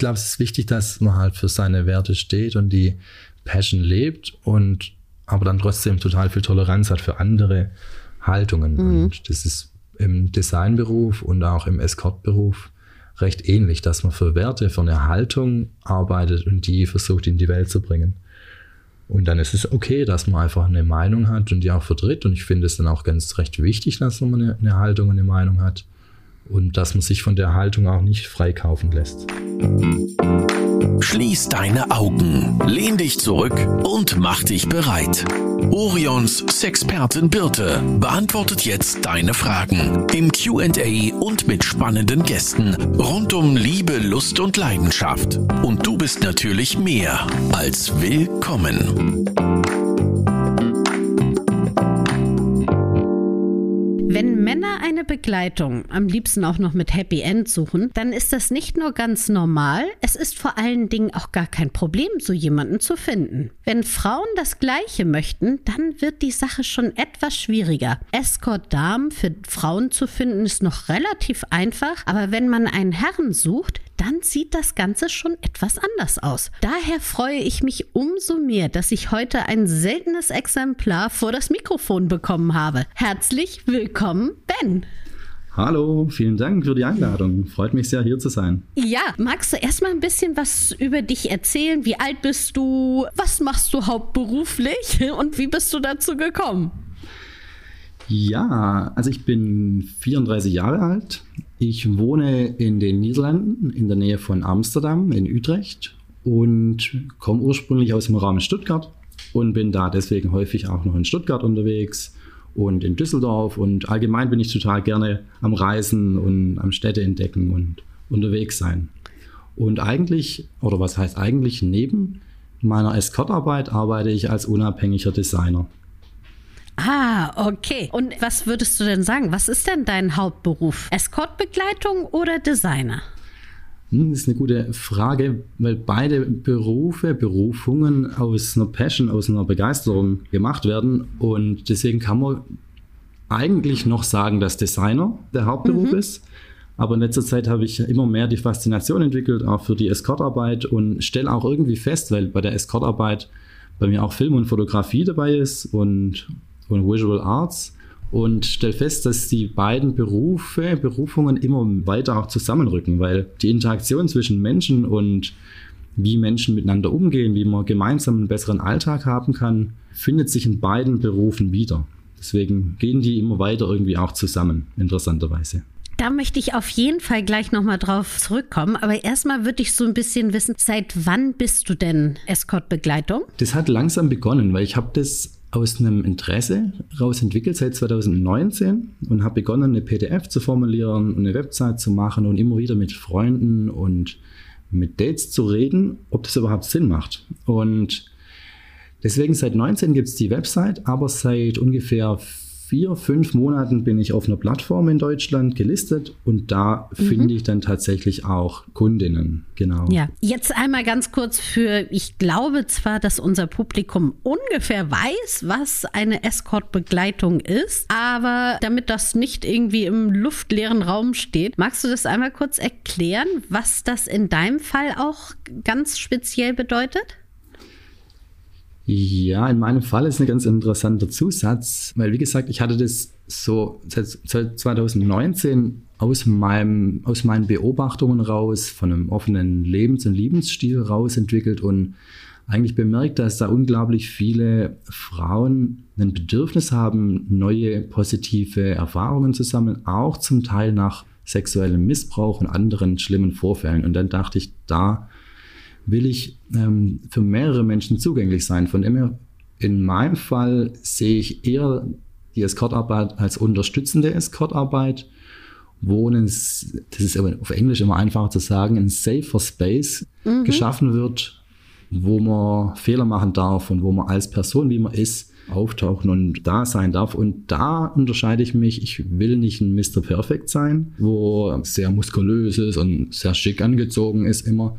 glaube, es ist wichtig, dass man halt für seine Werte steht und die Passion lebt und aber dann trotzdem total viel Toleranz hat für andere Haltungen. Mhm. Und das ist im Designberuf und auch im Escortberuf recht ähnlich, dass man für Werte, für eine Haltung arbeitet und die versucht in die Welt zu bringen. Und dann ist es okay, dass man einfach eine Meinung hat und die auch vertritt. Und ich finde es dann auch ganz recht wichtig, dass man eine, eine Haltung und eine Meinung hat und dass man sich von der Haltung auch nicht freikaufen lässt. Schließ deine Augen, lehn dich zurück und mach dich bereit. Orions Sexpertin Birte beantwortet jetzt deine Fragen im QA und mit spannenden Gästen rund um Liebe, Lust und Leidenschaft. Und du bist natürlich mehr als willkommen. Wenn Männer eine Begleitung, am liebsten auch noch mit Happy End suchen, dann ist das nicht nur ganz normal, es ist vor allen Dingen auch gar kein Problem, so jemanden zu finden. Wenn Frauen das Gleiche möchten, dann wird die Sache schon etwas schwieriger. Escort-Damen für Frauen zu finden ist noch relativ einfach, aber wenn man einen Herren sucht, dann sieht das Ganze schon etwas anders aus. Daher freue ich mich umso mehr, dass ich heute ein seltenes Exemplar vor das Mikrofon bekommen habe. Herzlich willkommen, Ben. Hallo, vielen Dank für die Einladung. Freut mich sehr, hier zu sein. Ja, magst du erstmal ein bisschen was über dich erzählen? Wie alt bist du? Was machst du hauptberuflich? Und wie bist du dazu gekommen? Ja, also ich bin 34 Jahre alt. Ich wohne in den Niederlanden in der Nähe von Amsterdam in Utrecht und komme ursprünglich aus dem Raum Stuttgart und bin da deswegen häufig auch noch in Stuttgart unterwegs und in Düsseldorf und allgemein bin ich total gerne am Reisen und am Städte entdecken und unterwegs sein. Und eigentlich, oder was heißt eigentlich, neben meiner Escortarbeit arbeite ich als unabhängiger Designer. Ah, okay. Und was würdest du denn sagen? Was ist denn dein Hauptberuf? Escortbegleitung oder Designer? Hm, das ist eine gute Frage, weil beide Berufe, Berufungen aus einer Passion, aus einer Begeisterung gemacht werden. Und deswegen kann man eigentlich noch sagen, dass Designer der Hauptberuf mhm. ist. Aber in letzter Zeit habe ich immer mehr die Faszination entwickelt, auch für die Escortarbeit und stelle auch irgendwie fest, weil bei der Escortarbeit bei mir auch Film und Fotografie dabei ist und und Visual Arts und stelle fest, dass die beiden Berufe, Berufungen immer weiter auch zusammenrücken, weil die Interaktion zwischen Menschen und wie Menschen miteinander umgehen, wie man gemeinsam einen besseren Alltag haben kann, findet sich in beiden Berufen wieder. Deswegen gehen die immer weiter irgendwie auch zusammen, interessanterweise. Da möchte ich auf jeden Fall gleich nochmal drauf zurückkommen. Aber erstmal würde ich so ein bisschen wissen, seit wann bist du denn Escort-Begleitung? Das hat langsam begonnen, weil ich habe das aus einem Interesse raus entwickelt seit 2019 und habe begonnen, eine PDF zu formulieren, eine Website zu machen und immer wieder mit Freunden und mit Dates zu reden, ob das überhaupt Sinn macht. Und deswegen seit 19 gibt es die Website, aber seit ungefähr vier, fünf Monaten bin ich auf einer Plattform in Deutschland gelistet und da mhm. finde ich dann tatsächlich auch Kundinnen. Genau. Ja, jetzt einmal ganz kurz für, ich glaube zwar, dass unser Publikum ungefähr weiß, was eine Escort-Begleitung ist, aber damit das nicht irgendwie im luftleeren Raum steht, magst du das einmal kurz erklären, was das in deinem Fall auch ganz speziell bedeutet? Ja, in meinem Fall ist ein ganz interessanter Zusatz, weil wie gesagt, ich hatte das so seit 2019 aus, meinem, aus meinen Beobachtungen raus, von einem offenen Lebens- und Lebensstil raus entwickelt und eigentlich bemerkt, dass da unglaublich viele Frauen ein Bedürfnis haben, neue positive Erfahrungen zu sammeln, auch zum Teil nach sexuellem Missbrauch und anderen schlimmen Vorfällen. Und dann dachte ich, da will ich ähm, für mehrere Menschen zugänglich sein. Von dem her, in meinem Fall sehe ich eher die Escortarbeit als unterstützende Escortarbeit, wo ein, das ist auf Englisch immer einfacher zu sagen, ein safer Space mhm. geschaffen wird, wo man Fehler machen darf und wo man als Person, wie man ist, auftauchen und da sein darf. Und da unterscheide ich mich. Ich will nicht ein Mr. Perfect sein, wo sehr muskulös ist und sehr schick angezogen ist immer,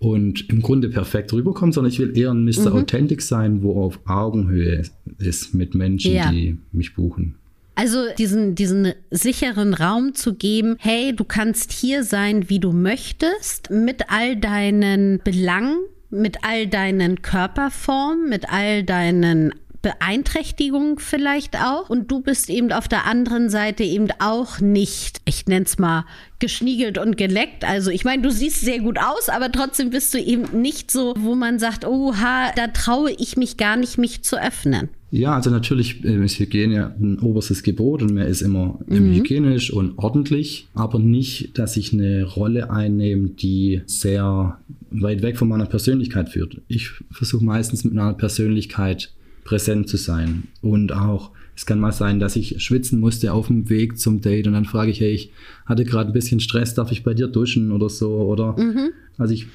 und im Grunde perfekt rüberkommt, sondern ich will eher ein Mr. Mhm. Authentic sein, wo auf Augenhöhe ist mit Menschen, ja. die mich buchen. Also diesen, diesen sicheren Raum zu geben, hey, du kannst hier sein, wie du möchtest, mit all deinen Belangen, mit all deinen Körperformen, mit all deinen Beeinträchtigung vielleicht auch. Und du bist eben auf der anderen Seite eben auch nicht, ich nenne es mal, geschniegelt und geleckt. Also ich meine, du siehst sehr gut aus, aber trotzdem bist du eben nicht so, wo man sagt, oha, da traue ich mich gar nicht, mich zu öffnen. Ja, also natürlich äh, ist Hygiene ein oberstes Gebot und man ist immer mhm. hygienisch und ordentlich, aber nicht, dass ich eine Rolle einnehme, die sehr weit weg von meiner Persönlichkeit führt. Ich versuche meistens mit meiner Persönlichkeit präsent zu sein. Und auch, es kann mal sein, dass ich schwitzen musste auf dem Weg zum Date und dann frage ich, hey, ich hatte gerade ein bisschen Stress, darf ich bei dir duschen oder so? Oder mhm. also ich,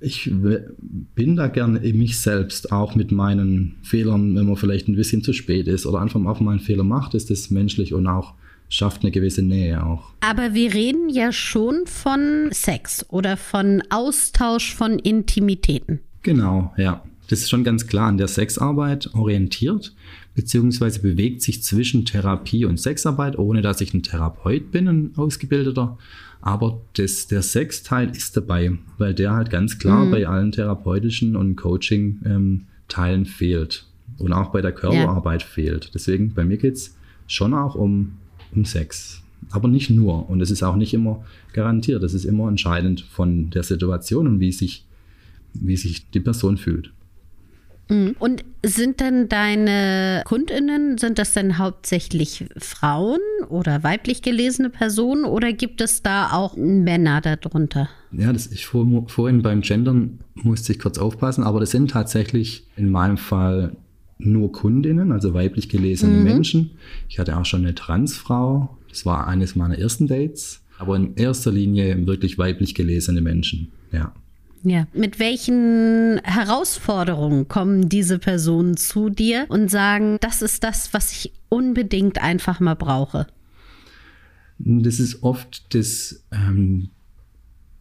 ich bin da gerne in mich selbst, auch mit meinen Fehlern, wenn man vielleicht ein bisschen zu spät ist oder einfach auch mal einen Fehler macht, ist das menschlich und auch schafft eine gewisse Nähe auch. Aber wir reden ja schon von Sex oder von Austausch von Intimitäten. Genau, ja. Das ist schon ganz klar an der Sexarbeit orientiert, beziehungsweise bewegt sich zwischen Therapie und Sexarbeit, ohne dass ich ein Therapeut bin, ein Ausgebildeter. Aber das, der Sexteil ist dabei, weil der halt ganz klar mhm. bei allen therapeutischen und Coaching-Teilen ähm, fehlt. Und auch bei der Körperarbeit ja. fehlt. Deswegen, bei mir geht es schon auch um, um Sex. Aber nicht nur. Und es ist auch nicht immer garantiert. Es ist immer entscheidend von der Situation und wie sich, wie sich die Person fühlt. Mhm. Und sind denn deine Kundinnen, sind das denn hauptsächlich Frauen oder weiblich gelesene Personen oder gibt es da auch Männer darunter? Ja, das ich vor, vorhin beim Gendern musste ich kurz aufpassen, aber das sind tatsächlich in meinem Fall nur Kundinnen, also weiblich gelesene mhm. Menschen. Ich hatte auch schon eine Transfrau, das war eines meiner ersten Dates, aber in erster Linie wirklich weiblich gelesene Menschen, ja. Ja. Mit welchen Herausforderungen kommen diese Personen zu dir und sagen, das ist das, was ich unbedingt einfach mal brauche? Das ist oft das, ähm,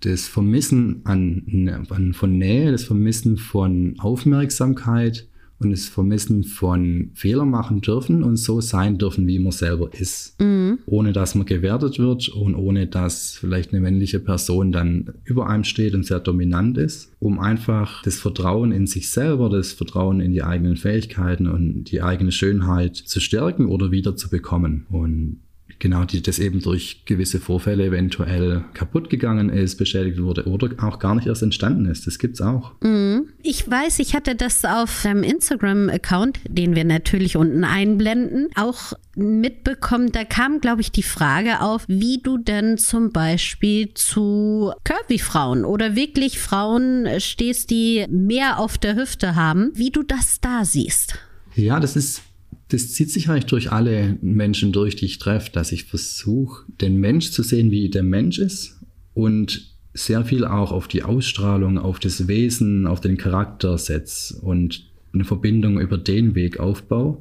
das Vermissen an, an, von Nähe, das Vermissen von Aufmerksamkeit, und das Vermissen von Fehler machen dürfen und so sein dürfen, wie man selber ist. Mhm. Ohne dass man gewertet wird und ohne dass vielleicht eine männliche Person dann über einem steht und sehr dominant ist, um einfach das Vertrauen in sich selber, das Vertrauen in die eigenen Fähigkeiten und die eigene Schönheit zu stärken oder wieder zu bekommen. Und genau, die das eben durch gewisse Vorfälle eventuell kaputt gegangen ist, beschädigt wurde oder auch gar nicht erst entstanden ist. Das gibt's auch. Mhm. Ich weiß, ich hatte das auf deinem Instagram-Account, den wir natürlich unten einblenden, auch mitbekommen. Da kam, glaube ich, die Frage auf, wie du denn zum Beispiel zu Curvy-Frauen oder wirklich Frauen stehst, die mehr auf der Hüfte haben, wie du das da siehst. Ja, das ist das zieht sich eigentlich durch alle Menschen durch, die ich treffe, dass ich versuche, den Mensch zu sehen, wie der Mensch ist und sehr viel auch auf die Ausstrahlung, auf das Wesen, auf den Charakter setze und eine Verbindung über den Weg aufbaue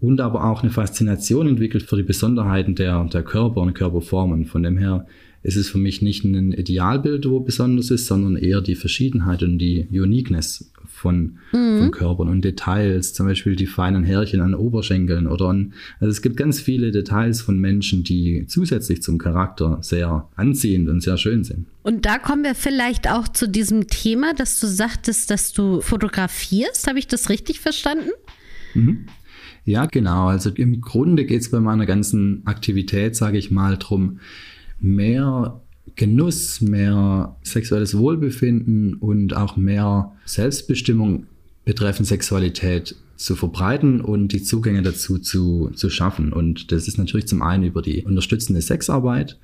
und aber auch eine Faszination entwickelt für die Besonderheiten der, der Körper und Körperformen. Von dem her ist es für mich nicht ein Idealbild, wo besonders ist, sondern eher die Verschiedenheit und die Uniqueness von, mhm. von Körpern und Details, zum Beispiel die feinen Härchen an Oberschenkeln oder an, also es gibt ganz viele Details von Menschen, die zusätzlich zum Charakter sehr anziehend und sehr schön sind. Und da kommen wir vielleicht auch zu diesem Thema, dass du sagtest, dass du fotografierst. Habe ich das richtig verstanden? Mhm. Ja, genau. Also im Grunde geht es bei meiner ganzen Aktivität, sage ich mal, darum, mehr Genuss, mehr sexuelles Wohlbefinden und auch mehr Selbstbestimmung betreffend Sexualität zu verbreiten und die Zugänge dazu zu, zu schaffen. Und das ist natürlich zum einen über die unterstützende Sexarbeit,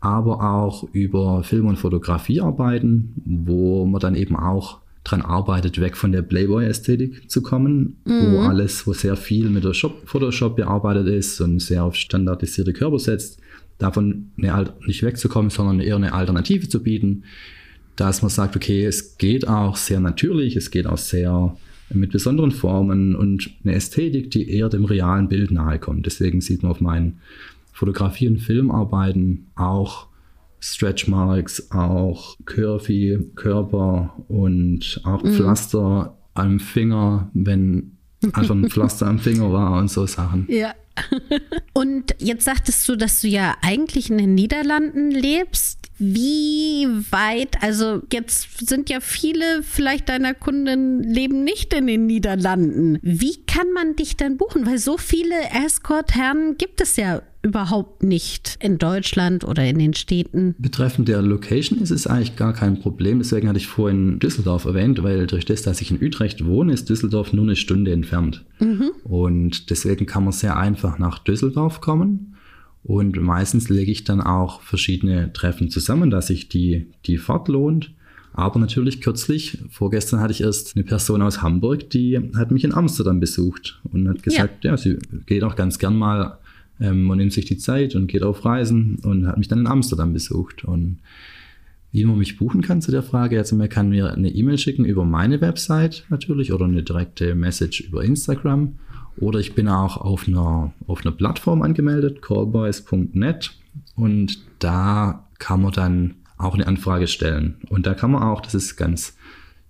aber auch über Film- und Fotografiearbeiten, wo man dann eben auch dran arbeitet, weg von der Playboy-Ästhetik zu kommen, mhm. wo alles, wo sehr viel mit der Shop Photoshop bearbeitet ist und sehr auf standardisierte Körper setzt, davon eine, nicht wegzukommen, sondern eher eine Alternative zu bieten, dass man sagt, okay, es geht auch sehr natürlich, es geht auch sehr mit besonderen Formen und eine Ästhetik, die eher dem realen Bild nahe kommt. Deswegen sieht man auf meinen Fotografie- und Filmarbeiten auch Stretch Marks, auch Curvy Körper und auch mhm. Pflaster am Finger, wenn einfach ein Pflaster am Finger war und so Sachen. Ja. Und jetzt sagtest du, dass du ja eigentlich in den Niederlanden lebst. Wie weit, also jetzt sind ja viele vielleicht deiner Kunden leben nicht in den Niederlanden. Wie kann man dich denn buchen? Weil so viele Escort-Herren gibt es ja überhaupt nicht in Deutschland oder in den Städten. Betreffend der Location ist es eigentlich gar kein Problem. Deswegen hatte ich vorhin Düsseldorf erwähnt, weil durch das, dass ich in Utrecht wohne, ist Düsseldorf nur eine Stunde entfernt. Mhm. Und deswegen kann man sehr einfach nach Düsseldorf kommen. Und meistens lege ich dann auch verschiedene Treffen zusammen, dass sich die, die Fahrt lohnt. Aber natürlich kürzlich, vorgestern hatte ich erst eine Person aus Hamburg, die hat mich in Amsterdam besucht und hat gesagt, ja, ja sie geht auch ganz gern mal ähm, man nimmt sich die Zeit und geht auf Reisen und hat mich dann in Amsterdam besucht. Und wie man mich buchen kann zu der Frage, also man kann mir eine E-Mail schicken über meine Website natürlich oder eine direkte Message über Instagram. Oder ich bin auch auf einer, auf einer Plattform angemeldet, callboys.net. Und da kann man dann auch eine Anfrage stellen. Und da kann man auch, das ist ganz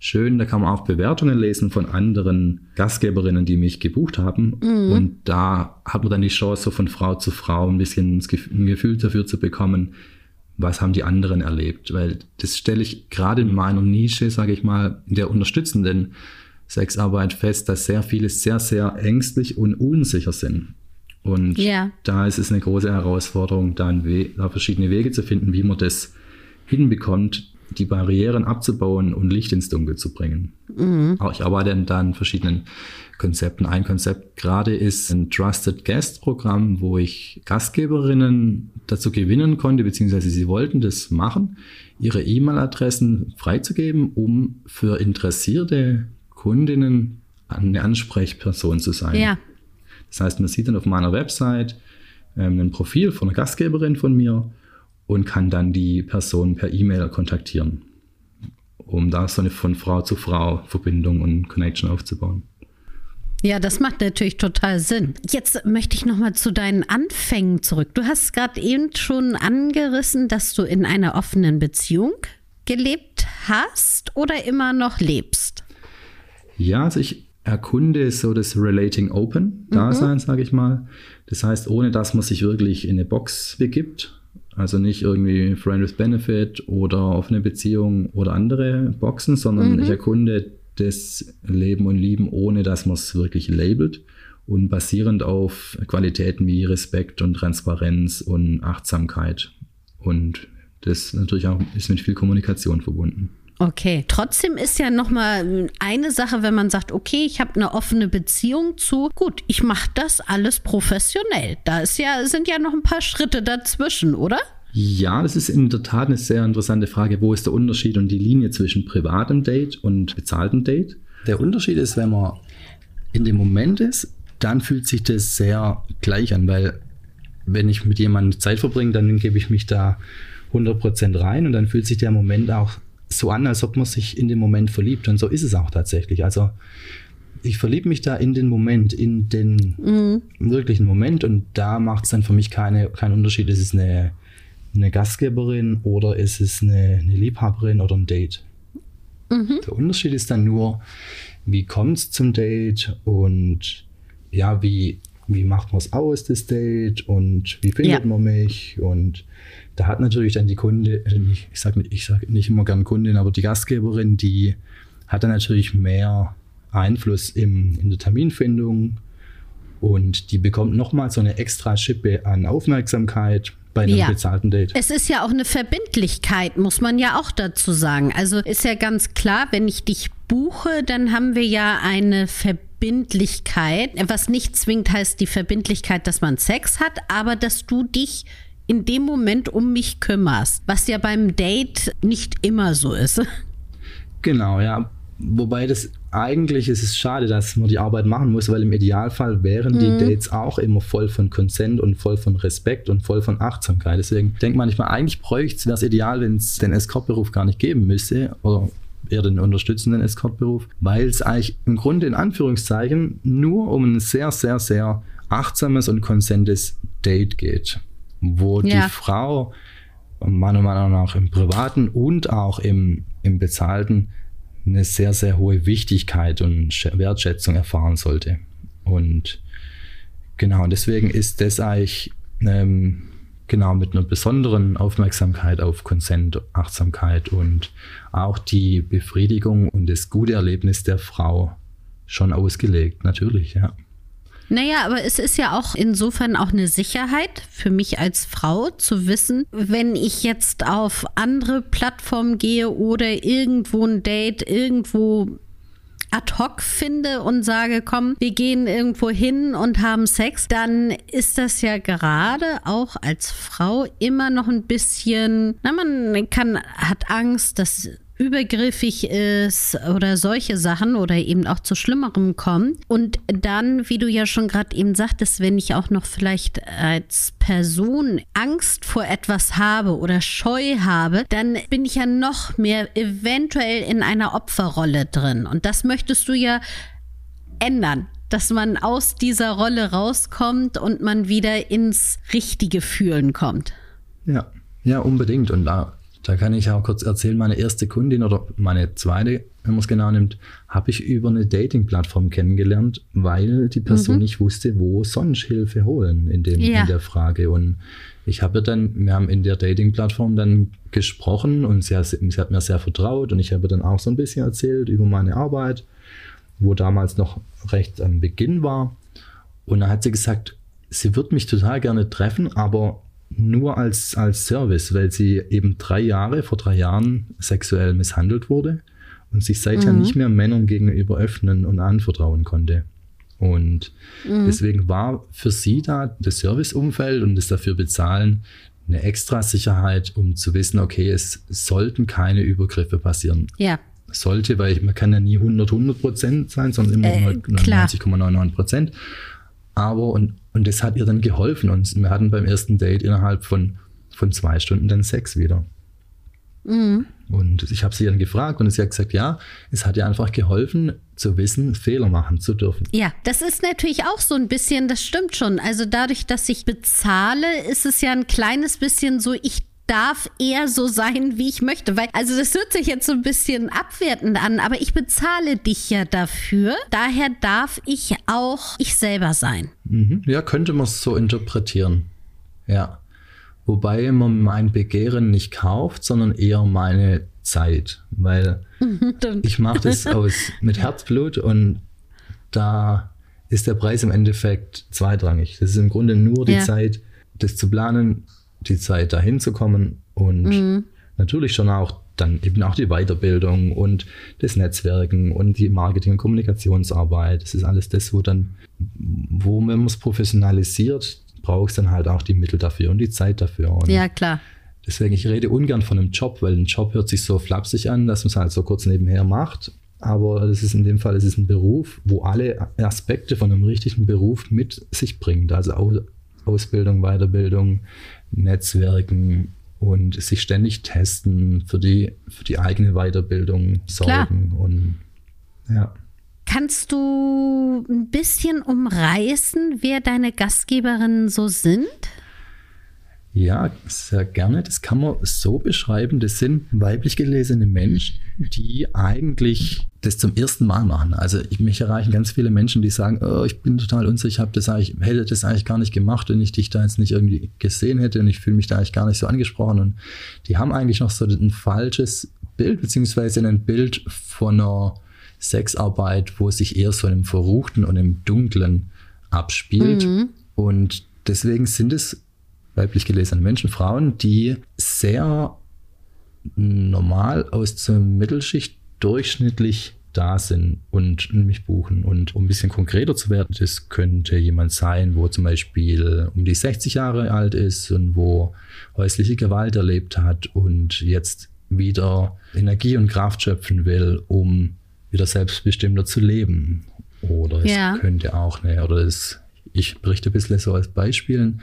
schön. Da kann man auch Bewertungen lesen von anderen Gastgeberinnen, die mich gebucht haben. Mhm. Und da hat man dann die Chance, so von Frau zu Frau ein bisschen ein Gefühl dafür zu bekommen, was haben die anderen erlebt. Weil das stelle ich gerade in meiner Nische, sage ich mal, in der unterstützenden Sexarbeit fest, dass sehr viele sehr, sehr ängstlich und unsicher sind. Und yeah. da ist es eine große Herausforderung, da, da verschiedene Wege zu finden, wie man das hinbekommt, die Barrieren abzubauen und Licht ins Dunkel zu bringen. Mhm. Auch ich arbeite da an verschiedenen Konzepten. Ein Konzept gerade ist ein Trusted Guest Programm, wo ich Gastgeberinnen dazu gewinnen konnte, beziehungsweise sie wollten das machen, ihre E-Mail-Adressen freizugeben, um für interessierte Kundinnen eine Ansprechperson zu sein. Ja. Das heißt, man sieht dann auf meiner Website ähm, ein Profil von einer Gastgeberin von mir und kann dann die Person per E-Mail kontaktieren, um da so eine von Frau zu Frau Verbindung und Connection aufzubauen. Ja, das macht natürlich total Sinn. Jetzt möchte ich noch mal zu deinen Anfängen zurück. Du hast gerade eben schon angerissen, dass du in einer offenen Beziehung gelebt hast oder immer noch lebst. Ja, also ich erkunde so das Relating Open Dasein, mhm. sage ich mal. Das heißt, ohne dass man sich wirklich in eine Box begibt, also nicht irgendwie Friend with Benefit oder offene Beziehung oder andere Boxen, sondern mhm. ich erkunde das Leben und Lieben, ohne dass man es wirklich labelt und basierend auf Qualitäten wie Respekt und Transparenz und Achtsamkeit. Und das natürlich auch ist mit viel Kommunikation verbunden. Okay, trotzdem ist ja noch mal eine Sache, wenn man sagt, okay, ich habe eine offene Beziehung zu, gut, ich mache das alles professionell. Da ist ja sind ja noch ein paar Schritte dazwischen, oder? Ja, das ist in der Tat eine sehr interessante Frage. Wo ist der Unterschied und die Linie zwischen privatem Date und bezahltem Date? Der Unterschied ist, wenn man in dem Moment ist, dann fühlt sich das sehr gleich an, weil wenn ich mit jemandem Zeit verbringe, dann gebe ich mich da 100% rein und dann fühlt sich der Moment auch so an, als ob man sich in den Moment verliebt. Und so ist es auch tatsächlich. Also ich verliebe mich da in den Moment, in den mhm. wirklichen Moment. Und da macht es dann für mich keine, keinen Unterschied. Ist es eine, eine Gastgeberin oder ist es eine, eine Liebhaberin oder ein Date? Mhm. Der Unterschied ist dann nur, wie kommt es zum Date und ja, wie, wie macht man es aus, das Date und wie findet ja. man mich und da hat natürlich dann die Kunde, äh, ich sage ich sag nicht immer gern Kundin, aber die Gastgeberin, die hat dann natürlich mehr Einfluss im, in der Terminfindung und die bekommt nochmal so eine extra Schippe an Aufmerksamkeit bei einem ja. bezahlten Date. Es ist ja auch eine Verbindlichkeit, muss man ja auch dazu sagen. Also ist ja ganz klar, wenn ich dich buche, dann haben wir ja eine Verbindlichkeit, was nicht zwingend heißt die Verbindlichkeit, dass man Sex hat, aber dass du dich in dem Moment um mich kümmerst, was ja beim Date nicht immer so ist. Genau, ja. Wobei das eigentlich ist es schade, dass man die Arbeit machen muss, weil im Idealfall wären die mhm. Dates auch immer voll von Consent und voll von Respekt und voll von Achtsamkeit. Deswegen denkt man manchmal, eigentlich bräuchte es, wäre es ideal, wenn es den Escortberuf gar nicht geben müsste oder eher den unterstützenden Escortberuf, weil es eigentlich im Grunde in Anführungszeichen nur um ein sehr, sehr, sehr achtsames und konsentes Date geht wo ja. die Frau meiner Meinung nach im privaten und auch im, im bezahlten eine sehr, sehr hohe Wichtigkeit und Wertschätzung erfahren sollte. Und genau, und deswegen ist das eigentlich ähm, genau mit einer besonderen Aufmerksamkeit auf Konsent, Achtsamkeit und auch die Befriedigung und das gute Erlebnis der Frau schon ausgelegt, natürlich, ja. Naja, aber es ist ja auch insofern auch eine Sicherheit für mich als Frau zu wissen, wenn ich jetzt auf andere Plattformen gehe oder irgendwo ein Date irgendwo ad hoc finde und sage, komm, wir gehen irgendwo hin und haben Sex, dann ist das ja gerade auch als Frau immer noch ein bisschen, na, man kann, hat Angst, dass übergriffig ist oder solche Sachen oder eben auch zu Schlimmerem kommen. Und dann, wie du ja schon gerade eben sagtest, wenn ich auch noch vielleicht als Person Angst vor etwas habe oder Scheu habe, dann bin ich ja noch mehr eventuell in einer Opferrolle drin. Und das möchtest du ja ändern dass man aus dieser Rolle rauskommt und man wieder ins richtige Fühlen kommt. Ja, ja, unbedingt. Und da da kann ich auch kurz erzählen, meine erste Kundin oder meine zweite, wenn man es genau nimmt, habe ich über eine Dating-Plattform kennengelernt, weil die Person mhm. nicht wusste, wo sonst Hilfe holen in, dem, ja. in der Frage. Und ich habe dann, wir haben in der Dating-Plattform dann gesprochen und sie hat, sie hat mir sehr vertraut und ich habe dann auch so ein bisschen erzählt über meine Arbeit, wo damals noch recht am Beginn war. Und dann hat sie gesagt, sie wird mich total gerne treffen, aber nur als, als Service, weil sie eben drei Jahre, vor drei Jahren sexuell misshandelt wurde und sich seither mhm. nicht mehr Männern gegenüber öffnen und anvertrauen konnte. Und mhm. deswegen war für sie da das Serviceumfeld und das dafür bezahlen eine extra Sicherheit, um zu wissen, okay, es sollten keine Übergriffe passieren. Ja. Sollte, weil man kann ja nie 100, 100 Prozent sein, sondern immer äh, 99,99 Prozent. Aber, und, und das hat ihr dann geholfen. Und wir hatten beim ersten Date innerhalb von, von zwei Stunden dann Sex wieder. Mhm. Und ich habe sie dann gefragt und sie hat gesagt, ja, es hat ihr einfach geholfen, zu wissen, Fehler machen zu dürfen. Ja, das ist natürlich auch so ein bisschen, das stimmt schon. Also dadurch, dass ich bezahle, ist es ja ein kleines bisschen so, ich darf eher so sein, wie ich möchte. Weil, also das hört sich jetzt so ein bisschen abwertend an, aber ich bezahle dich ja dafür. Daher darf ich auch ich selber sein. Mhm. Ja, könnte man es so interpretieren. Ja. Wobei man mein Begehren nicht kauft, sondern eher meine Zeit. Weil ich mache das aus mit Herzblut und da ist der Preis im Endeffekt zweitrangig. Das ist im Grunde nur die ja. Zeit, das zu planen, die Zeit, dahin zu kommen und mhm. natürlich schon auch dann eben auch die Weiterbildung und das Netzwerken und die Marketing- und Kommunikationsarbeit. Das ist alles das, wo dann, wo man es professionalisiert, brauchst dann halt auch die Mittel dafür und die Zeit dafür. Und ja, klar. Deswegen, ich rede ungern von einem Job, weil ein Job hört sich so flapsig an, dass man es halt so kurz nebenher macht. Aber das ist in dem Fall, es ist ein Beruf, wo alle Aspekte von einem richtigen Beruf mit sich bringt. Also Ausbildung, Weiterbildung, Netzwerken und sich ständig testen, für die, für die eigene Weiterbildung sorgen Klar. und ja. Kannst du ein bisschen umreißen, wer deine Gastgeberinnen so sind? Ja, sehr gerne. Das kann man so beschreiben. Das sind weiblich gelesene Menschen, die eigentlich das zum ersten Mal machen. Also ich, mich erreichen ganz viele Menschen, die sagen, oh, ich bin total unsicher, ich habe das eigentlich, hätte das eigentlich gar nicht gemacht, wenn ich dich da jetzt nicht irgendwie gesehen hätte und ich fühle mich da eigentlich gar nicht so angesprochen. Und die haben eigentlich noch so ein falsches Bild, beziehungsweise ein Bild von einer Sexarbeit, wo es sich eher so im Verruchten und im Dunklen abspielt. Mhm. Und deswegen sind es weiblich gelesene Menschen, Frauen, die sehr normal aus der Mittelschicht durchschnittlich da sind und mich buchen. Und um ein bisschen konkreter zu werden, das könnte jemand sein, wo zum Beispiel um die 60 Jahre alt ist und wo häusliche Gewalt erlebt hat und jetzt wieder Energie und Kraft schöpfen will, um wieder selbstbestimmter zu leben. Oder es ja. könnte auch, ne, oder es, ich berichte ein bisschen so als Beispielen,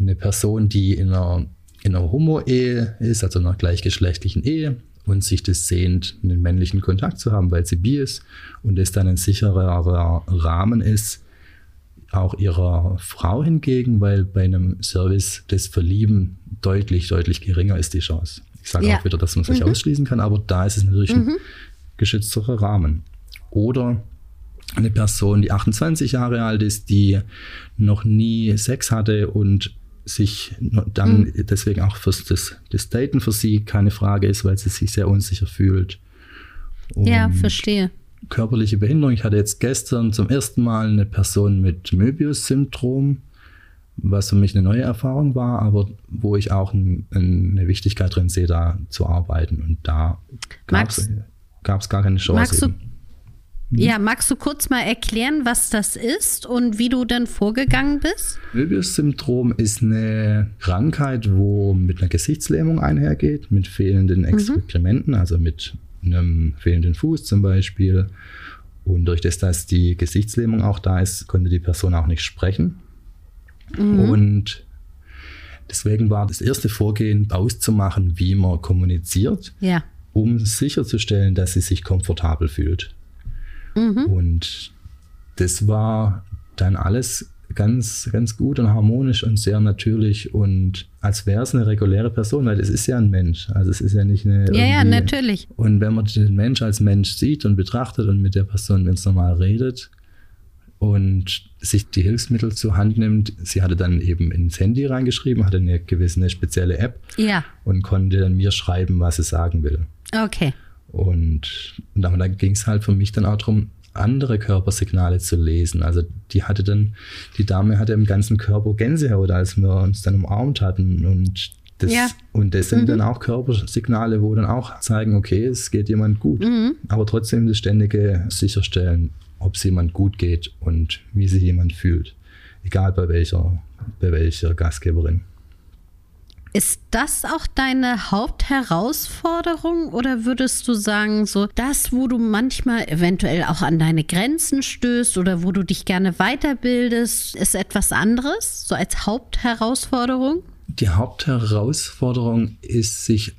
eine Person, die in einer, in einer Homo-Ehe ist, also in einer gleichgeschlechtlichen Ehe und sich das sehnt, einen männlichen Kontakt zu haben, weil sie bi ist und es dann ein sicherer Rahmen ist, auch ihrer Frau hingegen, weil bei einem Service das Verlieben deutlich, deutlich geringer ist die Chance. Ich sage ja. auch wieder, dass man sich mhm. ausschließen kann, aber da ist es natürlich mhm. ein geschützterer Rahmen. Oder eine Person, die 28 Jahre alt ist, die noch nie Sex hatte und sich dann mhm. deswegen auch fürs das, das Daten für sie keine Frage ist, weil sie sich sehr unsicher fühlt. Und ja, verstehe. Körperliche Behinderung. Ich hatte jetzt gestern zum ersten Mal eine Person mit Möbius-Syndrom, was für mich eine neue Erfahrung war, aber wo ich auch ein, eine Wichtigkeit drin sehe, da zu arbeiten. Und da gab es gar keine Chance. Magst du. Ja, magst du kurz mal erklären, was das ist und wie du dann vorgegangen bist? Möbius-Syndrom ist eine Krankheit, wo mit einer Gesichtslähmung einhergeht, mit fehlenden mhm. Exkrementen, mhm. also mit einem fehlenden Fuß zum Beispiel. Und durch das, dass die Gesichtslähmung auch da ist, konnte die Person auch nicht sprechen. Mhm. Und deswegen war das erste Vorgehen, auszumachen, wie man kommuniziert, ja. um sicherzustellen, dass sie sich komfortabel fühlt. Mhm. Und das war dann alles ganz, ganz gut und harmonisch und sehr natürlich und als wäre es eine reguläre Person, weil es ist ja ein Mensch. Also es ist ja nicht eine. Ja, ja, natürlich. Und wenn man den Mensch als Mensch sieht und betrachtet und mit der Person ganz normal redet und sich die Hilfsmittel zur Hand nimmt, sie hatte dann eben ins Handy reingeschrieben, hatte eine gewisse eine spezielle App ja. und konnte dann mir schreiben, was sie sagen will. Okay. Und, dann ging es halt für mich dann auch darum, andere Körpersignale zu lesen. Also die hatte dann, die Dame hatte im ganzen Körper Gänsehaut, als wir uns dann umarmt hatten. Und das, ja. und das sind mhm. dann auch Körpersignale, wo dann auch zeigen, okay, es geht jemand gut. Mhm. Aber trotzdem das ständige Sicherstellen, ob es jemand gut geht und wie sich jemand fühlt. Egal bei welcher, bei welcher Gastgeberin. Ist das auch deine Hauptherausforderung oder würdest du sagen, so das, wo du manchmal eventuell auch an deine Grenzen stößt oder wo du dich gerne weiterbildest, ist etwas anderes, so als Hauptherausforderung? Die Hauptherausforderung ist, sich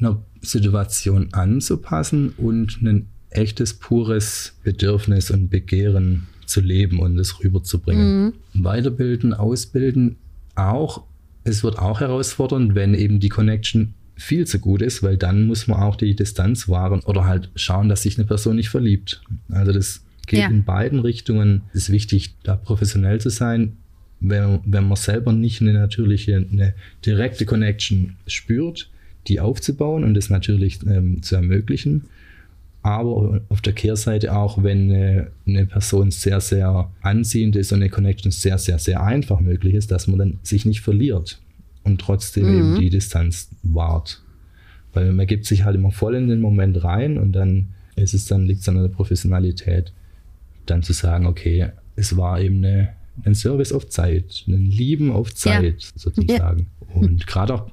einer Situation anzupassen und ein echtes, pures Bedürfnis und Begehren zu leben und es rüberzubringen. Mhm. Weiterbilden, ausbilden, auch es wird auch herausfordernd, wenn eben die Connection viel zu gut ist, weil dann muss man auch die Distanz wahren oder halt schauen, dass sich eine Person nicht verliebt. Also das geht ja. in beiden Richtungen. Es ist wichtig, da professionell zu sein. Wenn, wenn man selber nicht eine natürliche, eine direkte Connection spürt, die aufzubauen und das natürlich ähm, zu ermöglichen aber auf der Kehrseite auch, wenn eine, eine, Person sehr, sehr anziehend ist und eine Connection sehr, sehr, sehr einfach möglich ist, dass man dann sich nicht verliert und trotzdem mhm. eben die Distanz wahrt. Weil man gibt sich halt immer voll in den Moment rein und dann ist es dann, liegt es an der Professionalität, dann zu sagen, okay, es war eben eine, ein Service auf Zeit, ein Lieben auf Zeit ja. sozusagen. Ja. Und gerade auch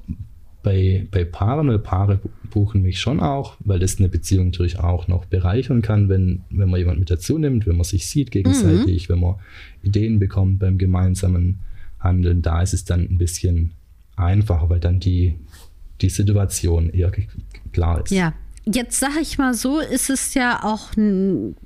bei, bei Paaren, weil Paare buchen mich schon auch, weil das eine Beziehung natürlich auch noch bereichern kann, wenn, wenn man jemand mit dazu nimmt, wenn man sich sieht gegenseitig, mhm. wenn man Ideen bekommt beim gemeinsamen Handeln. Da ist es dann ein bisschen einfacher, weil dann die, die Situation eher klar ist. Ja, Jetzt sage ich mal so, ist es ja auch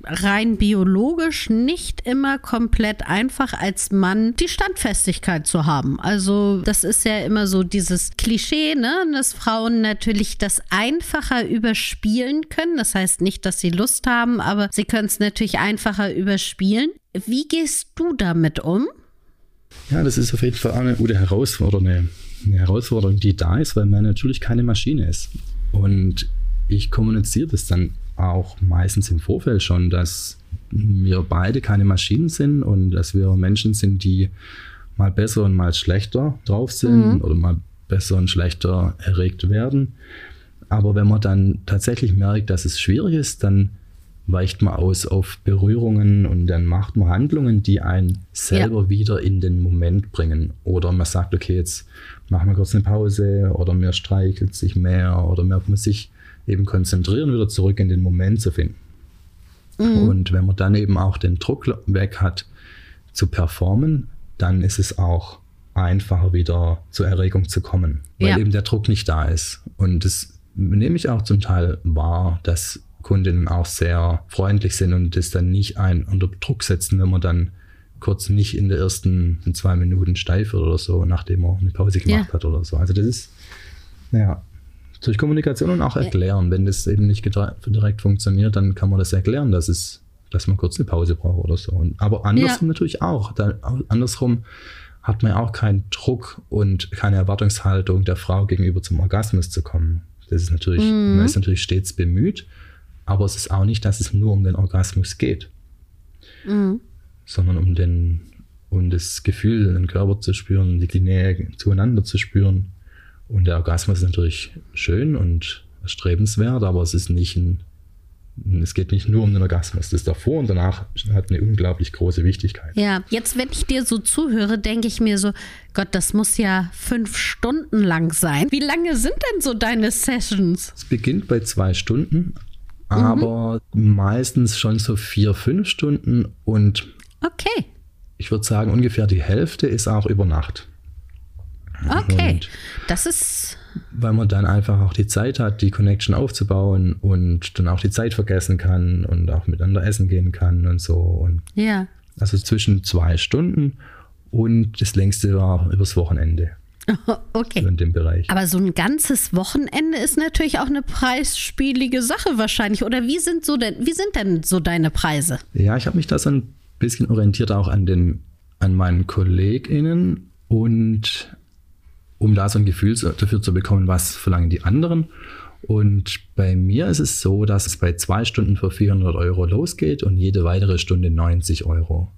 rein biologisch nicht immer komplett einfach, als Mann die Standfestigkeit zu haben. Also das ist ja immer so dieses Klischee, ne? dass Frauen natürlich das einfacher überspielen können. Das heißt nicht, dass sie Lust haben, aber sie können es natürlich einfacher überspielen. Wie gehst du damit um? Ja, das ist auf jeden Fall eine gute Herausforderung, eine Herausforderung, die da ist, weil man natürlich keine Maschine ist. Und ich kommuniziere das dann auch meistens im Vorfeld schon, dass wir beide keine Maschinen sind und dass wir Menschen sind, die mal besser und mal schlechter drauf sind mhm. oder mal besser und schlechter erregt werden. Aber wenn man dann tatsächlich merkt, dass es schwierig ist, dann weicht man aus auf Berührungen und dann macht man Handlungen, die einen selber ja. wieder in den Moment bringen. Oder man sagt, okay, jetzt machen wir kurz eine Pause oder mir streichelt sich mehr oder man muss sich eben konzentrieren, wieder zurück in den Moment zu finden. Mhm. Und wenn man dann eben auch den Druck weg hat zu performen, dann ist es auch einfacher wieder zur Erregung zu kommen, weil ja. eben der Druck nicht da ist. Und das nehme ich auch zum Teil wahr, dass Kundinnen auch sehr freundlich sind und das dann nicht ein unter Druck setzen, wenn man dann kurz nicht in der ersten in zwei Minuten steif wird oder so, nachdem man eine Pause gemacht ja. hat oder so. Also das ist, naja, Durch Kommunikation und auch erklären. Wenn das eben nicht direkt funktioniert, dann kann man das erklären, dass es, dass man kurz eine Pause braucht oder so. Und, aber andersrum ja. natürlich auch. Da, andersrum hat man ja auch keinen Druck und keine Erwartungshaltung der Frau gegenüber zum Orgasmus zu kommen. Das ist natürlich, mhm. man ist natürlich stets bemüht, aber es ist auch nicht, dass es nur um den Orgasmus geht, mhm. sondern um den, um das Gefühl, den Körper zu spüren, die Nähe zueinander zu spüren. Und der Orgasmus ist natürlich schön und erstrebenswert, aber es ist nicht ein es geht nicht nur um den Orgasmus. Das davor und danach hat eine unglaublich große Wichtigkeit. Ja, jetzt, wenn ich dir so zuhöre, denke ich mir so, Gott, das muss ja fünf Stunden lang sein. Wie lange sind denn so deine Sessions? Es beginnt bei zwei Stunden, aber mhm. meistens schon so vier, fünf Stunden und okay. ich würde sagen, ungefähr die Hälfte ist auch über Nacht. Okay, und das ist weil man dann einfach auch die Zeit hat, die Connection aufzubauen und dann auch die Zeit vergessen kann und auch miteinander essen gehen kann und so. Und ja. Also zwischen zwei Stunden und das längste war übers Wochenende. Okay. So in dem Bereich. Aber so ein ganzes Wochenende ist natürlich auch eine preisspielige Sache wahrscheinlich. Oder wie sind so denn, wie sind denn so deine Preise? Ja, ich habe mich da so ein bisschen orientiert auch an den, an meinen KollegInnen und um da so ein Gefühl dafür zu bekommen, was verlangen die anderen. Und bei mir ist es so, dass es bei zwei Stunden für 400 Euro losgeht und jede weitere Stunde 90 Euro.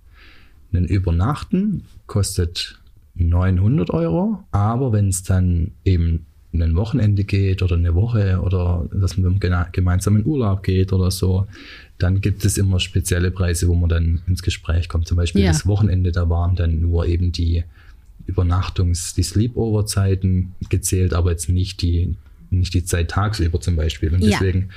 Ein Übernachten kostet 900 Euro, aber wenn es dann eben ein Wochenende geht oder eine Woche oder dass man gemeinsam in Urlaub geht oder so, dann gibt es immer spezielle Preise, wo man dann ins Gespräch kommt. Zum Beispiel ja. das Wochenende, da waren dann nur eben die Übernachtungs-, die Sleepover-Zeiten gezählt, aber jetzt nicht die, nicht die Zeit tagsüber zum Beispiel. Und deswegen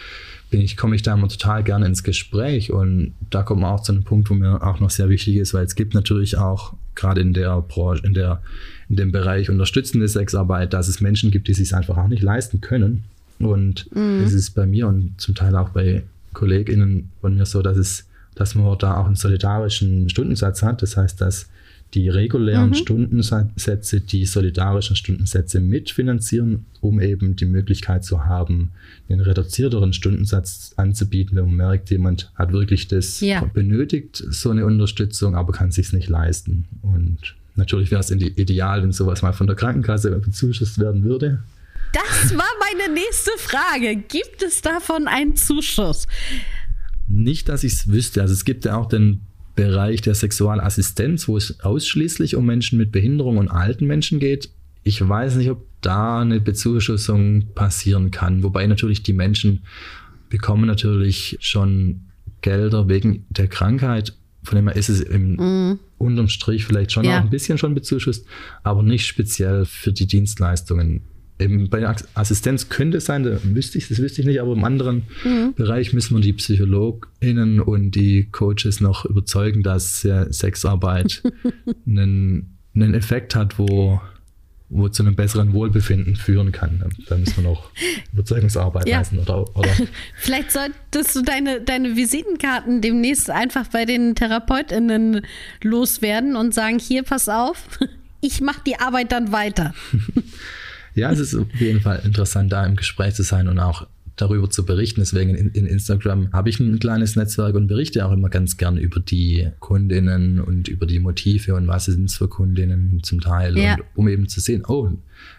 bin ich, komme ich da immer total gerne ins Gespräch. Und da kommt man auch zu einem Punkt, wo mir auch noch sehr wichtig ist, weil es gibt natürlich auch gerade in der Branche, in der, in dem Bereich unterstützende Sexarbeit, dass es Menschen gibt, die sich einfach auch nicht leisten können. Und mhm. es ist bei mir und zum Teil auch bei KollegInnen von mir so, dass es, dass man da auch einen solidarischen Stundensatz hat. Das heißt, dass die regulären mhm. Stundensätze, die solidarischen Stundensätze mitfinanzieren, um eben die Möglichkeit zu haben, einen reduzierteren Stundensatz anzubieten, wenn man merkt, jemand hat wirklich das ja. benötigt, so eine Unterstützung, aber kann sich nicht leisten. Und natürlich wäre es ideal, wenn sowas mal von der Krankenkasse bezuschusst werden würde. Das war meine nächste Frage. Gibt es davon einen Zuschuss? Nicht, dass ich es wüsste. Also es gibt ja auch den Bereich der Sexualassistenz, wo es ausschließlich um Menschen mit Behinderung und alten Menschen geht. Ich weiß nicht, ob da eine Bezuschussung passieren kann, wobei natürlich die Menschen bekommen natürlich schon Gelder wegen der Krankheit. Von dem her ist es im mm. unterm Strich vielleicht schon ja. auch ein bisschen schon bezuschusst, aber nicht speziell für die Dienstleistungen bei der Assistenz könnte es sein, da wüsste ich, das wüsste ich nicht, aber im anderen mhm. Bereich müssen wir die PsychologInnen und die Coaches noch überzeugen, dass Sexarbeit einen, einen Effekt hat, wo, wo zu einem besseren Wohlbefinden führen kann. Da müssen wir noch Überzeugungsarbeit ja. leisten. Oder, oder Vielleicht solltest du deine, deine Visitenkarten demnächst einfach bei den TherapeutInnen loswerden und sagen, hier, pass auf, ich mache die Arbeit dann weiter. Ja, es ist auf jeden Fall interessant, da im Gespräch zu sein und auch darüber zu berichten. Deswegen in, in, Instagram habe ich ein kleines Netzwerk und berichte auch immer ganz gern über die Kundinnen und über die Motive und was sind es für Kundinnen zum Teil. Ja. Und um eben zu sehen, oh,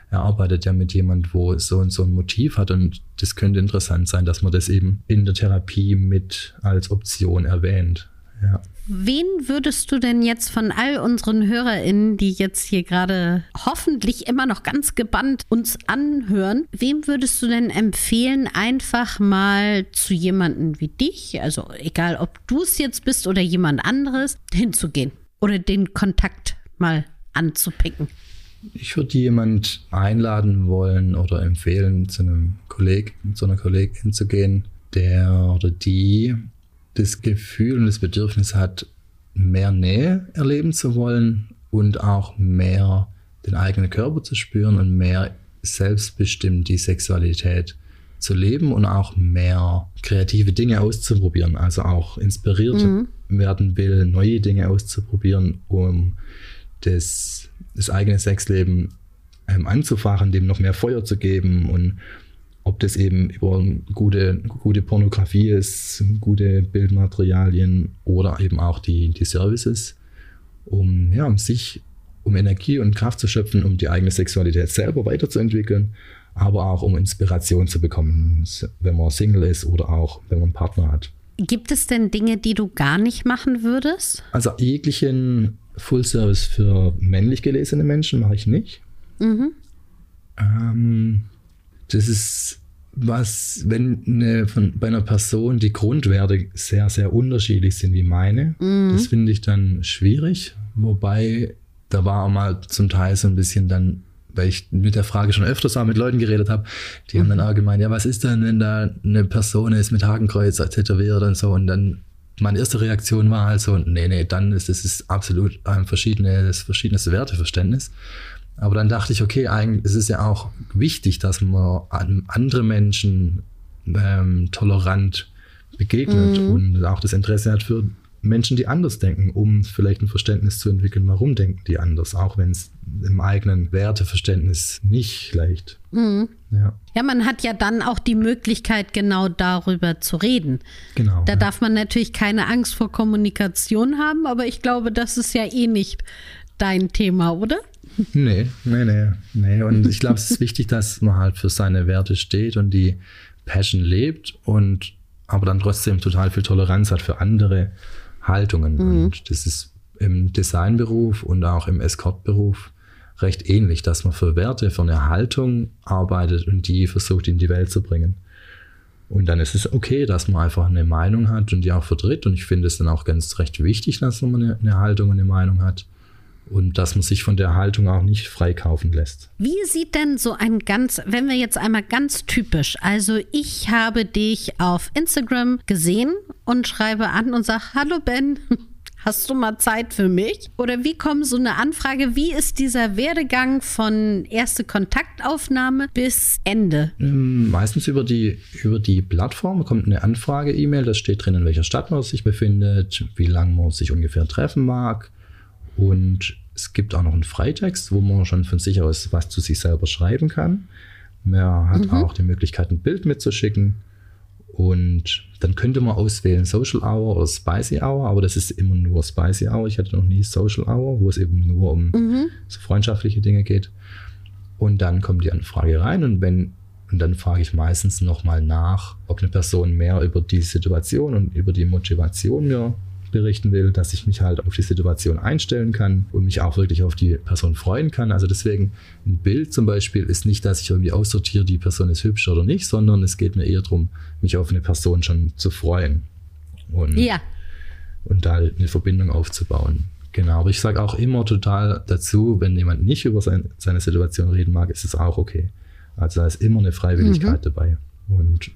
er arbeitet ja mit jemand, wo so und so ein Motiv hat und das könnte interessant sein, dass man das eben in der Therapie mit als Option erwähnt. Ja. Wen würdest du denn jetzt von all unseren HörerInnen, die jetzt hier gerade hoffentlich immer noch ganz gebannt uns anhören, wem würdest du denn empfehlen, einfach mal zu jemandem wie dich, also egal ob du es jetzt bist oder jemand anderes, hinzugehen oder den Kontakt mal anzupicken? Ich würde jemand einladen wollen oder empfehlen, zu einem Kollegen, zu einer Kollegin zu gehen, der oder die das Gefühl und das Bedürfnis hat, mehr Nähe erleben zu wollen und auch mehr den eigenen Körper zu spüren und mehr selbstbestimmt die Sexualität zu leben und auch mehr kreative Dinge auszuprobieren, also auch inspiriert mhm. werden will, neue Dinge auszuprobieren, um das, das eigene Sexleben ähm, anzufachen, dem noch mehr Feuer zu geben und ob das eben über gute, gute Pornografie ist, gute Bildmaterialien oder eben auch die, die Services, um, ja, um sich, um Energie und Kraft zu schöpfen, um die eigene Sexualität selber weiterzuentwickeln, aber auch um Inspiration zu bekommen, wenn man Single ist oder auch wenn man einen Partner hat. Gibt es denn Dinge, die du gar nicht machen würdest? Also jeglichen Full Service für männlich gelesene Menschen mache ich nicht. Mhm. Ähm, das ist was, wenn eine, von, bei einer Person die Grundwerte sehr, sehr unterschiedlich sind wie meine, mhm. das finde ich dann schwierig. Wobei, da war auch mal zum Teil so ein bisschen dann, weil ich mit der Frage schon öfters auch mit Leuten geredet habe, die mhm. haben dann auch gemeint, ja, was ist denn, wenn da eine Person ist mit Hakenkreuz tätowiert und so und dann meine erste Reaktion war halt so, nee, nee, dann ist das ist absolut ein verschiedenes, verschiedenes Werteverständnis. Aber dann dachte ich, okay, eigentlich ist es ja auch wichtig, dass man andere Menschen ähm, tolerant begegnet mhm. und auch das Interesse hat für Menschen, die anders denken, um vielleicht ein Verständnis zu entwickeln, warum denken die anders, auch wenn es im eigenen Werteverständnis nicht leicht. Mhm. Ja. ja, man hat ja dann auch die Möglichkeit, genau darüber zu reden. Genau. Da ja. darf man natürlich keine Angst vor Kommunikation haben, aber ich glaube, das ist ja eh nicht dein Thema, oder? Nee, nee, nee, nee. Und ich glaube, es ist wichtig, dass man halt für seine Werte steht und die Passion lebt und aber dann trotzdem total viel Toleranz hat für andere Haltungen. Mhm. Und das ist im Designberuf und auch im Escortberuf recht ähnlich, dass man für Werte, für eine Haltung arbeitet und die versucht in die Welt zu bringen. Und dann ist es okay, dass man einfach eine Meinung hat und die auch vertritt. Und ich finde es dann auch ganz recht wichtig, dass man eine, eine Haltung und eine Meinung hat und dass man sich von der Haltung auch nicht freikaufen lässt. Wie sieht denn so ein ganz, wenn wir jetzt einmal ganz typisch, also ich habe dich auf Instagram gesehen und schreibe an und sage, hallo Ben, Hast du mal Zeit für mich? Oder wie kommt so eine Anfrage? Wie ist dieser Werdegang von erste Kontaktaufnahme bis Ende? Ähm, meistens über die, über die Plattform kommt eine Anfrage-E-Mail, da steht drin, in welcher Stadt man sich befindet, wie lange man sich ungefähr treffen mag. Und es gibt auch noch einen Freitext, wo man schon von sich aus was zu sich selber schreiben kann. Man hat mhm. auch die Möglichkeit, ein Bild mitzuschicken. Und dann könnte man auswählen Social Hour oder Spicy Hour, aber das ist immer nur Spicy Hour. Ich hatte noch nie Social Hour, wo es eben nur um mhm. so freundschaftliche Dinge geht. Und dann kommt die Anfrage rein und wenn und dann frage ich meistens nochmal nach, ob eine Person mehr über die Situation und über die Motivation mir berichten will, dass ich mich halt auf die Situation einstellen kann und mich auch wirklich auf die Person freuen kann. Also deswegen ein Bild zum Beispiel ist nicht, dass ich irgendwie aussortiere, die Person ist hübsch oder nicht, sondern es geht mir eher darum, mich auf eine Person schon zu freuen und, ja. und da eine Verbindung aufzubauen. Genau, aber ich sage auch immer total dazu, wenn jemand nicht über sein, seine Situation reden mag, ist es auch okay. Also da ist immer eine Freiwilligkeit mhm. dabei. Und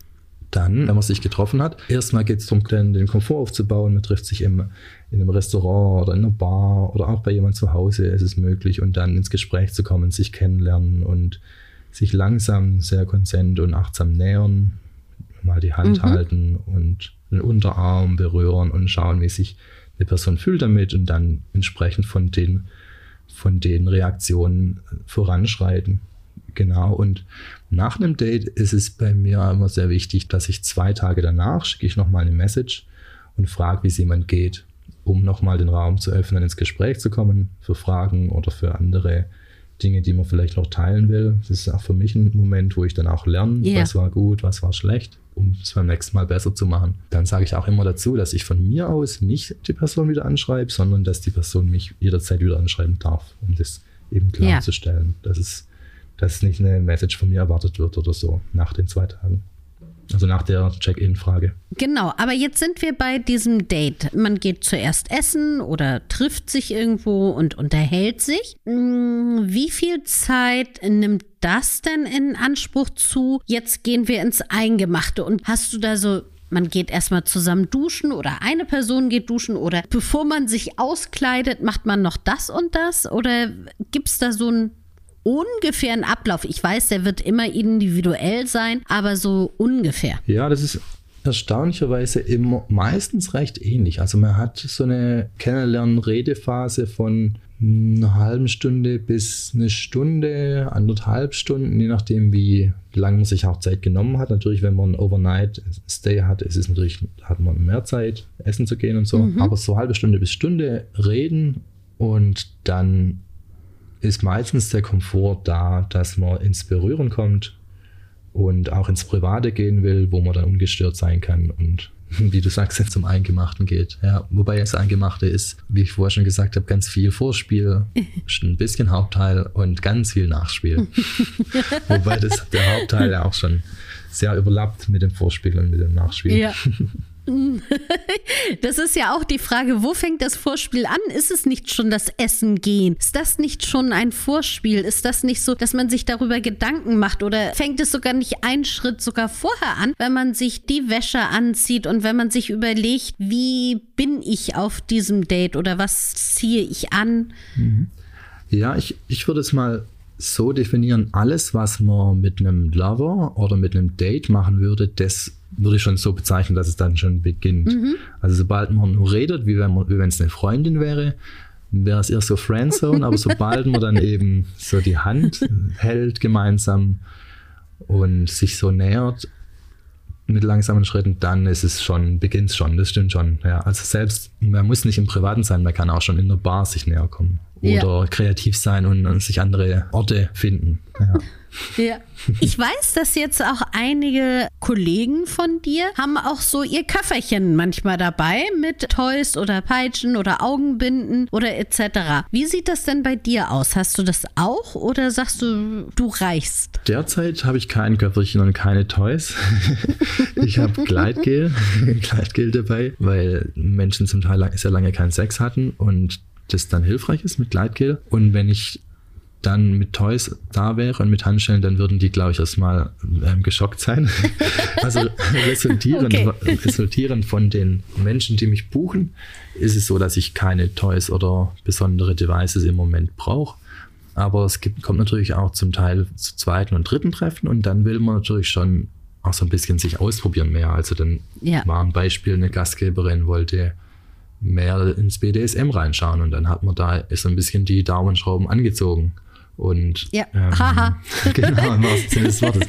dann, wenn man sich getroffen hat, erstmal geht es darum, den Komfort aufzubauen. Man trifft sich im, in einem Restaurant oder in einer Bar oder auch bei jemand zu Hause ist es möglich und dann ins Gespräch zu kommen, sich kennenlernen und sich langsam, sehr konsent und achtsam nähern, mal die Hand mhm. halten und den Unterarm berühren und schauen, wie sich eine Person fühlt damit und dann entsprechend von den, von den Reaktionen voranschreiten. Genau. Und nach einem Date ist es bei mir immer sehr wichtig, dass ich zwei Tage danach schicke ich nochmal eine Message und frage, wie es jemand geht, um nochmal den Raum zu öffnen, ins Gespräch zu kommen für Fragen oder für andere Dinge, die man vielleicht noch teilen will. Das ist auch für mich ein Moment, wo ich dann auch lerne, yeah. was war gut, was war schlecht, um es beim nächsten Mal besser zu machen. Dann sage ich auch immer dazu, dass ich von mir aus nicht die Person wieder anschreibe, sondern dass die Person mich jederzeit wieder anschreiben darf, um das eben klarzustellen. Yeah. Das ist dass nicht eine Message von mir erwartet wird oder so nach den zwei Tagen. Also nach der Check-in-Frage. Genau, aber jetzt sind wir bei diesem Date. Man geht zuerst essen oder trifft sich irgendwo und unterhält sich. Hm, wie viel Zeit nimmt das denn in Anspruch zu? Jetzt gehen wir ins Eingemachte und hast du da so man geht erstmal zusammen duschen oder eine Person geht duschen oder bevor man sich auskleidet, macht man noch das und das? Oder gibt es da so ein ungefähren Ablauf? Ich weiß, der wird immer individuell sein, aber so ungefähr. Ja, das ist erstaunlicherweise immer meistens recht ähnlich. Also man hat so eine Kennenlernen-Redephase von einer halben Stunde bis eine Stunde, anderthalb Stunden, je nachdem, wie lange man sich auch Zeit genommen hat. Natürlich, wenn man Overnight Stay hat, ist es natürlich, hat man mehr Zeit, essen zu gehen und so. Mhm. Aber so halbe Stunde bis Stunde reden und dann ist meistens der Komfort da, dass man ins Berühren kommt und auch ins Private gehen will, wo man dann ungestört sein kann und wie du sagst, jetzt zum Eingemachten geht. Ja, wobei das Eingemachte ist, wie ich vorher schon gesagt habe, ganz viel Vorspiel, ein bisschen Hauptteil und ganz viel Nachspiel. wobei das der Hauptteil ja auch schon sehr überlappt mit dem Vorspiel und mit dem Nachspiel. Ja. Das ist ja auch die Frage, wo fängt das Vorspiel an? Ist es nicht schon das Essen gehen? Ist das nicht schon ein Vorspiel? Ist das nicht so, dass man sich darüber Gedanken macht? Oder fängt es sogar nicht einen Schritt sogar vorher an, wenn man sich die Wäsche anzieht und wenn man sich überlegt, wie bin ich auf diesem Date oder was ziehe ich an? Mhm. Ja, ich, ich würde es mal so definieren, alles, was man mit einem Lover oder mit einem Date machen würde, das würde ich schon so bezeichnen, dass es dann schon beginnt. Mhm. Also sobald man nur redet, wie wenn es eine Freundin wäre, wäre es eher so Friendzone, aber sobald man dann eben so die Hand hält gemeinsam und sich so nähert mit langsamen Schritten, dann ist es schon, beginnt es schon, das stimmt schon. Ja, also selbst, man muss nicht im Privaten sein, man kann auch schon in der Bar sich näher kommen oder ja. kreativ sein und, und, sich andere Orte finden. Ja. Ja. Ich weiß, dass jetzt auch einige Kollegen von dir haben auch so ihr Köfferchen manchmal dabei mit Toys oder Peitschen oder Augenbinden oder etc. Wie sieht das denn bei dir aus? Hast du das auch oder sagst du, du reichst? Derzeit habe ich kein Köfferchen und keine Toys. ich habe Gleitgel, Gleitgel dabei, weil Menschen zum Teil sehr lange keinen Sex hatten und das dann hilfreich ist mit Gleitgel. Und wenn ich dann mit Toys da wäre und mit Handschellen, dann würden die, glaube ich, erstmal ähm, geschockt sein. also resultierend, okay. resultierend von den Menschen, die mich buchen, ist es so, dass ich keine Toys oder besondere Devices im Moment brauche. Aber es gibt, kommt natürlich auch zum Teil zu zweiten und dritten Treffen und dann will man natürlich schon auch so ein bisschen sich ausprobieren mehr. Also dann ja. war ein Beispiel, eine Gastgeberin wollte mehr ins BDSM reinschauen und dann hat man da so ein bisschen die Daumenschrauben angezogen. Und ja, ähm, haha. genau, im wahrsten Sinne des Wortes.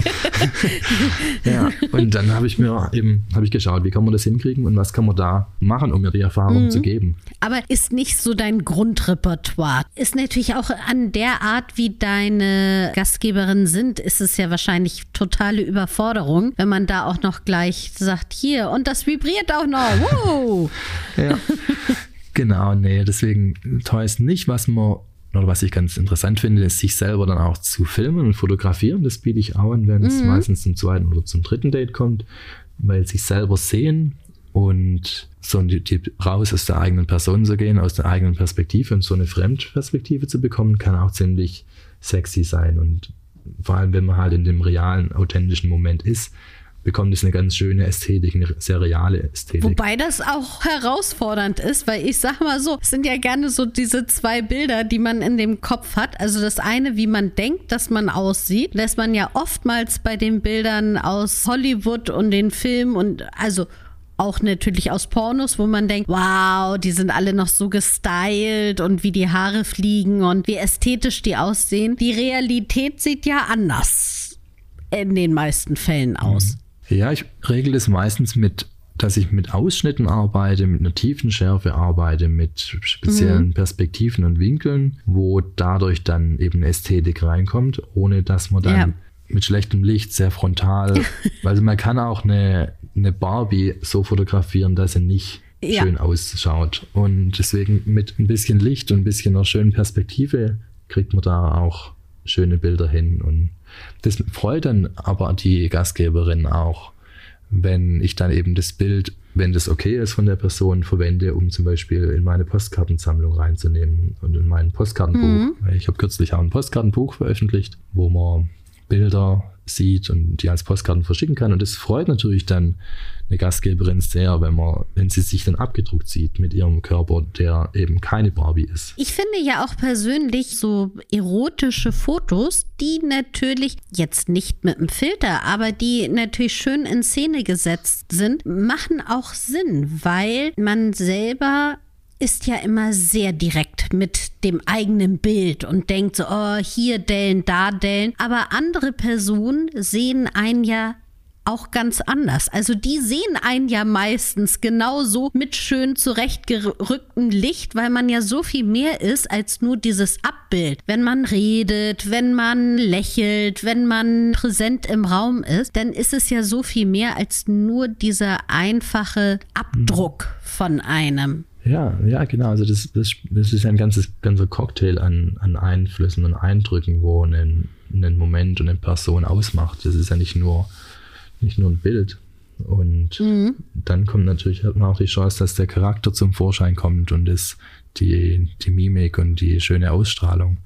ja, und dann habe ich mir eben habe ich geschaut, wie kann man das hinkriegen und was kann man da machen, um mir die Erfahrung mhm. zu geben. Aber ist nicht so dein Grundrepertoire. Ist natürlich auch an der Art, wie deine Gastgeberinnen sind, ist es ja wahrscheinlich totale Überforderung, wenn man da auch noch gleich sagt, hier und das vibriert auch noch. Wow. ja. Genau, nee, deswegen Toys nicht, was man oder was ich ganz interessant finde, ist, sich selber dann auch zu filmen und fotografieren. Das biete ich auch an, wenn es mhm. meistens zum zweiten oder zum dritten Date kommt, weil sich selber sehen und so die, die raus aus der eigenen Person zu gehen, aus der eigenen Perspektive und so eine Fremdperspektive zu bekommen, kann auch ziemlich sexy sein. Und vor allem, wenn man halt in dem realen, authentischen Moment ist, bekommt es eine ganz schöne Ästhetik, eine sehr reale Ästhetik. Wobei das auch herausfordernd ist, weil ich sag mal so, es sind ja gerne so diese zwei Bilder, die man in dem Kopf hat. Also das eine, wie man denkt, dass man aussieht, lässt man ja oftmals bei den Bildern aus Hollywood und den Filmen und also auch natürlich aus Pornos, wo man denkt, wow, die sind alle noch so gestylt und wie die Haare fliegen und wie ästhetisch die aussehen. Die Realität sieht ja anders in den meisten Fällen aus. Mhm. Ja, ich regle das meistens mit, dass ich mit Ausschnitten arbeite, mit einer tiefen Schärfe arbeite, mit speziellen mhm. Perspektiven und Winkeln, wo dadurch dann eben Ästhetik reinkommt, ohne dass man dann ja. mit schlechtem Licht sehr frontal, also man kann auch eine, eine Barbie so fotografieren, dass sie nicht ja. schön ausschaut. Und deswegen mit ein bisschen Licht und ein bisschen einer schönen Perspektive kriegt man da auch schöne Bilder hin und das freut dann aber die Gastgeberin auch, wenn ich dann eben das Bild, wenn das okay ist von der Person, verwende, um zum Beispiel in meine Postkartensammlung reinzunehmen und in mein Postkartenbuch. Mhm. Ich habe kürzlich auch ein Postkartenbuch veröffentlicht, wo man Bilder sieht und die als Postkarten verschicken kann. Und das freut natürlich dann eine Gastgeberin sehr, wenn man, wenn sie sich dann abgedruckt sieht mit ihrem Körper, der eben keine Barbie ist. Ich finde ja auch persönlich so erotische Fotos, die natürlich jetzt nicht mit einem Filter, aber die natürlich schön in Szene gesetzt sind, machen auch Sinn, weil man selber ist ja immer sehr direkt mit dem eigenen Bild und denkt so, oh, hier Dellen, da Dellen. Aber andere Personen sehen einen ja auch ganz anders. Also die sehen einen ja meistens genauso mit schön zurechtgerücktem Licht, weil man ja so viel mehr ist als nur dieses Abbild. Wenn man redet, wenn man lächelt, wenn man präsent im Raum ist, dann ist es ja so viel mehr als nur dieser einfache Abdruck von einem. Ja, ja, genau. Also das, das, das ist ein ganzes, ganzer Cocktail an, an Einflüssen und Eindrücken, wo ein, ein Moment und eine Person ausmacht. Das ist ja nicht nur, nicht nur ein Bild. Und mhm. dann kommt natürlich hat man auch die Chance, dass der Charakter zum Vorschein kommt und das, die, die Mimik und die schöne Ausstrahlung.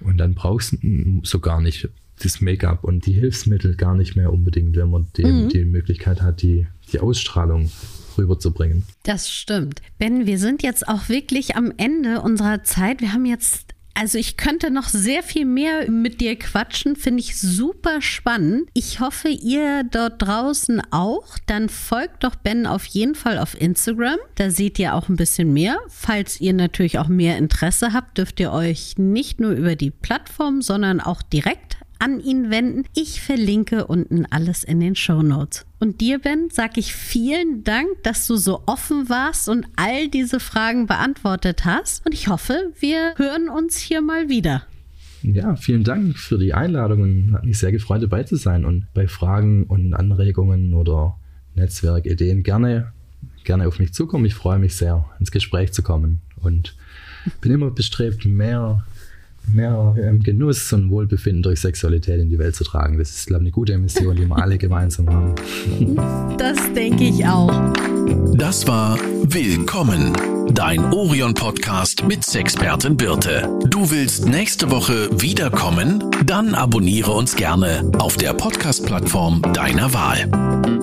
Und dann brauchst du so gar nicht das Make-up und die Hilfsmittel gar nicht mehr unbedingt, wenn man die, mhm. die Möglichkeit hat, die, die Ausstrahlung rüberzubringen. Das stimmt. Ben, wir sind jetzt auch wirklich am Ende unserer Zeit. Wir haben jetzt also ich könnte noch sehr viel mehr mit dir quatschen, finde ich super spannend. Ich hoffe, ihr dort draußen auch. Dann folgt doch Ben auf jeden Fall auf Instagram. Da seht ihr auch ein bisschen mehr. Falls ihr natürlich auch mehr Interesse habt, dürft ihr euch nicht nur über die Plattform, sondern auch direkt an ihn wenden. Ich verlinke unten alles in den Show Notes. Und dir, Ben, sage ich vielen Dank, dass du so offen warst und all diese Fragen beantwortet hast. Und ich hoffe, wir hören uns hier mal wieder. Ja, vielen Dank für die Einladung hat mich sehr gefreut, dabei zu sein. Und bei Fragen und Anregungen oder Netzwerkideen gerne, gerne auf mich zukommen. Ich freue mich sehr, ins Gespräch zu kommen und bin immer bestrebt, mehr mehr ähm, Genuss und Wohlbefinden durch Sexualität in die Welt zu tragen. Das ist, glaube ich, eine gute Mission, die wir alle gemeinsam haben. Das denke ich auch. Das war Willkommen, dein Orion-Podcast mit Sexpertin Birte. Du willst nächste Woche wiederkommen? Dann abonniere uns gerne auf der Podcast-Plattform deiner Wahl.